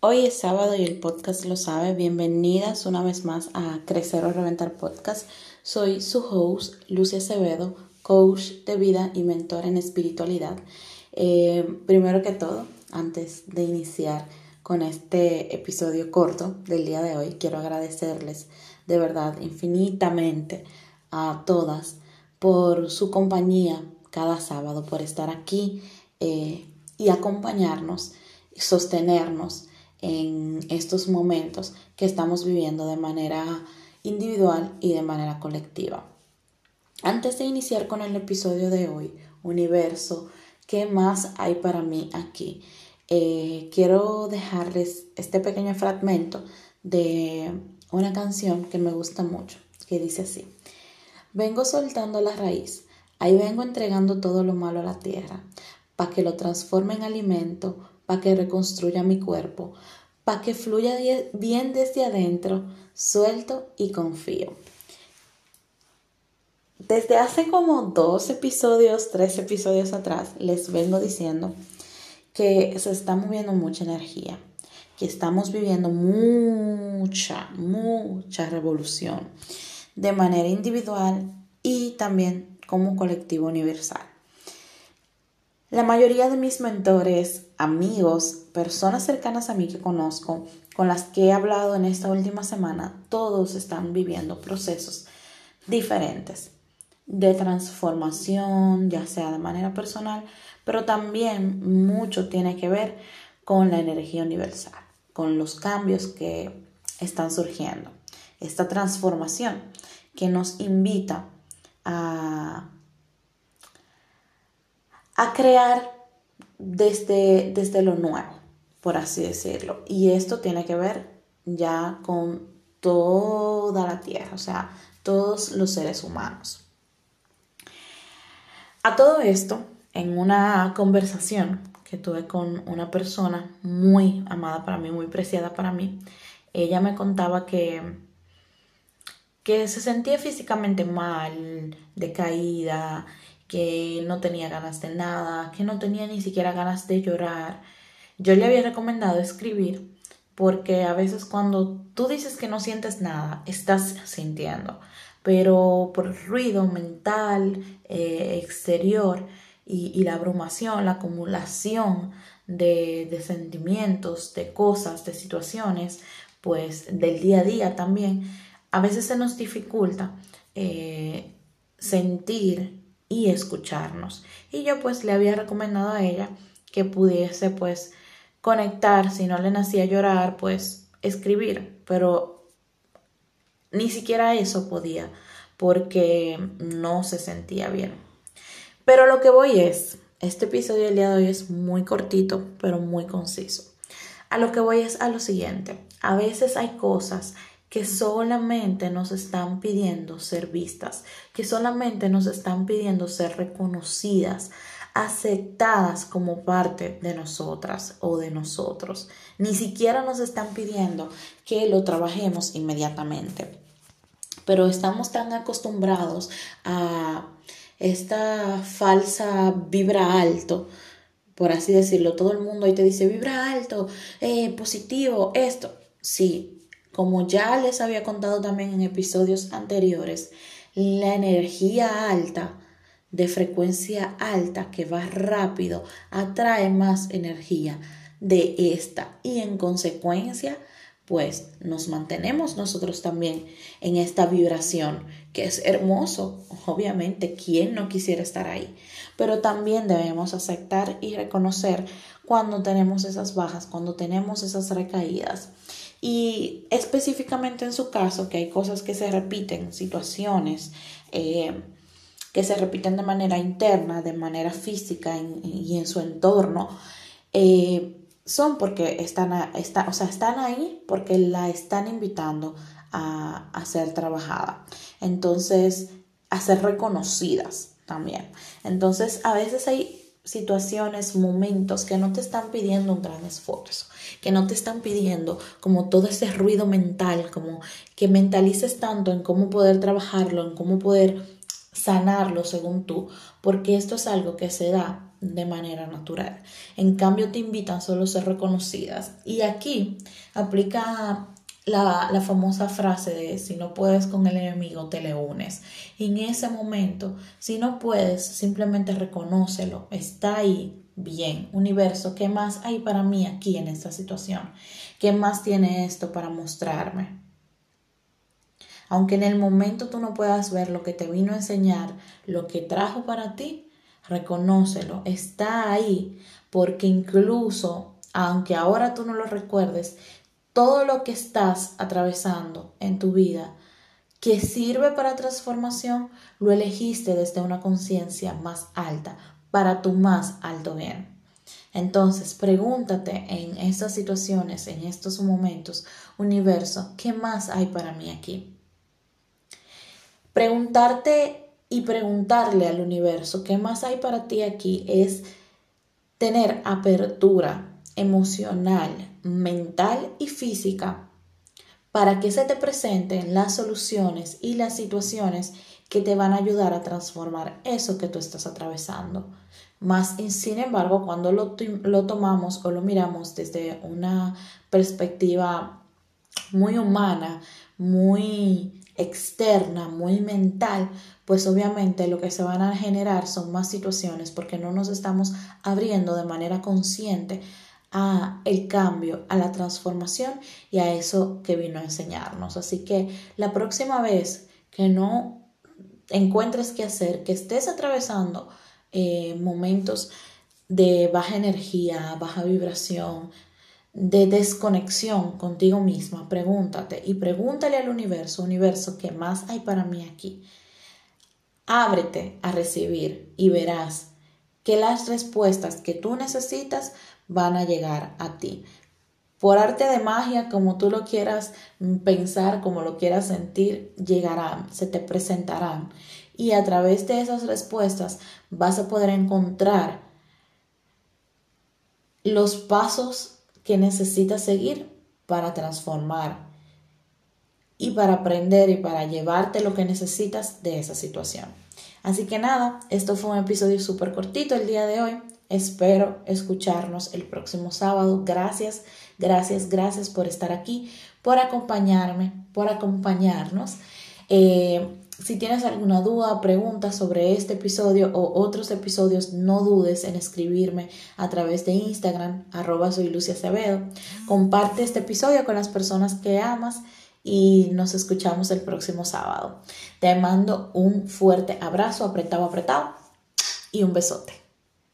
Hoy es sábado y el podcast lo sabe. Bienvenidas una vez más a Crecer o Reventar Podcast. Soy su host, Lucia Acevedo, coach de vida y mentor en espiritualidad. Eh, primero que todo, antes de iniciar con este episodio corto del día de hoy, quiero agradecerles de verdad infinitamente a todas por su compañía cada sábado, por estar aquí eh, y acompañarnos, sostenernos en estos momentos que estamos viviendo de manera individual y de manera colectiva. Antes de iniciar con el episodio de hoy, Universo, ¿qué más hay para mí aquí? Eh, quiero dejarles este pequeño fragmento de una canción que me gusta mucho, que dice así, vengo soltando la raíz, ahí vengo entregando todo lo malo a la tierra, para que lo transforme en alimento, para que reconstruya mi cuerpo, para que fluya bien desde adentro, suelto y confío. Desde hace como dos episodios, tres episodios atrás, les vengo diciendo que se está moviendo mucha energía, que estamos viviendo mucha, mucha revolución de manera individual y también como colectivo universal. La mayoría de mis mentores, amigos, personas cercanas a mí que conozco, con las que he hablado en esta última semana, todos están viviendo procesos diferentes de transformación, ya sea de manera personal, pero también mucho tiene que ver con la energía universal, con los cambios que están surgiendo. Esta transformación que nos invita a a crear desde, desde lo nuevo, por así decirlo. Y esto tiene que ver ya con toda la tierra, o sea, todos los seres humanos. A todo esto, en una conversación que tuve con una persona muy amada para mí, muy preciada para mí, ella me contaba que, que se sentía físicamente mal, decaída, que no tenía ganas de nada, que no tenía ni siquiera ganas de llorar. Yo le había recomendado escribir porque a veces cuando tú dices que no sientes nada, estás sintiendo, pero por el ruido mental, eh, exterior y, la abrumación, la acumulación de, sentimientos, de cosas, de situaciones, pues del día a día también, a veces se nos dificulta eh, sentir y escucharnos. Y yo pues le había recomendado a ella que pudiese pues conectar, si no le nacía llorar, pues escribir, pero ni siquiera eso podía porque no se sentía bien. Pero lo que voy es, este episodio del día de hoy es muy cortito, pero muy conciso. A lo que voy es a lo siguiente. A veces hay cosas que solamente nos están pidiendo ser vistas, que solamente nos están pidiendo ser reconocidas, aceptadas como parte de nosotras o de nosotros. Ni siquiera nos están pidiendo que lo trabajemos inmediatamente. Pero estamos tan acostumbrados a esta falsa vibra alto, por así decirlo. Todo el mundo ahí te dice vibra alto, eh, positivo, esto. Sí, como ya les había contado también en episodios anteriores, la energía alta, de frecuencia alta, que va rápido, atrae más energía de esta y en consecuencia, pues nos mantenemos nosotros también en esta vibración, que es hermoso, obviamente, ¿quién no quisiera estar ahí? Pero también debemos aceptar y reconocer cuando tenemos esas bajas, cuando tenemos esas recaídas y específicamente en su caso, que hay cosas que se repiten, situaciones eh, que se repiten de manera interna, de manera física y en su entorno, eh, son porque están, o sea, están ahí porque la están invitando a, a ser trabajada. Entonces, a ser reconocidas también. Entonces, a veces hay situaciones, momentos que no te están pidiendo un gran esfuerzo, que no te están pidiendo como todo ese ruido mental, como que mentalices tanto en cómo poder trabajarlo, en cómo poder sanarlo según tú, porque esto es algo que se da de manera natural. En cambio, te invitan solo a ser reconocidas. Y aquí aplica la, la, famosa frase de si no puedes con el enemigo, te le unes. Y en ese momento, si no puedes, simplemente reconócelo, está ahí, bien, universo, ¿qué más hay para mí aquí en esta situación? ¿Qué más tiene esto para mostrarme? Aunque en el momento tú no puedas ver lo que te vino a enseñar, lo que trajo para ti, reconócelo, está ahí, porque incluso, aunque ahora tú no lo recuerdes, todo lo que estás atravesando en tu vida que sirve para transformación, lo elegiste desde una conciencia más alta, para tu más alto bien. Entonces, pregúntate en estas situaciones, en estos momentos, universo, ¿qué más hay para mí aquí? Preguntarte y preguntarle al universo, ¿qué más hay para ti aquí? Es tener apertura emocional, mental y física para que se te presenten las soluciones y las situaciones que te van a ayudar a transformar eso que tú estás atravesando. Más, sin embargo, cuando lo, lo tomamos o lo miramos desde una perspectiva muy humana, muy externa, muy mental, pues obviamente lo que se van a generar son más situaciones porque no nos estamos abriendo de manera consciente a el cambio, a la transformación y a eso que vino a enseñarnos. Así que la próxima vez que no encuentres qué hacer, que estés atravesando eh, momentos de baja energía, baja vibración, de desconexión contigo misma, pregúntate y pregúntale al universo, universo, ¿qué más hay para mí aquí? Ábrete a recibir y verás que las respuestas que tú necesitas van a llegar a ti. Por arte de magia, como tú lo quieras pensar, como lo quieras sentir, llegarán, se te presentarán y a través de esas respuestas vas a poder encontrar los pasos que necesitas seguir para transformar y para aprender y para llevarte lo que necesitas de esa situación. Así que nada, esto fue un episodio súper cortito el día de hoy. Espero escucharnos el próximo sábado. Gracias, gracias, gracias por estar aquí, por acompañarme, por acompañarnos. Eh, si tienes alguna duda, pregunta sobre este episodio o otros episodios, no dudes en escribirme a través de Instagram, arroba soy. Comparte este episodio con las personas que amas y nos escuchamos el próximo sábado. Te mando un fuerte abrazo, apretado, apretado y un besote.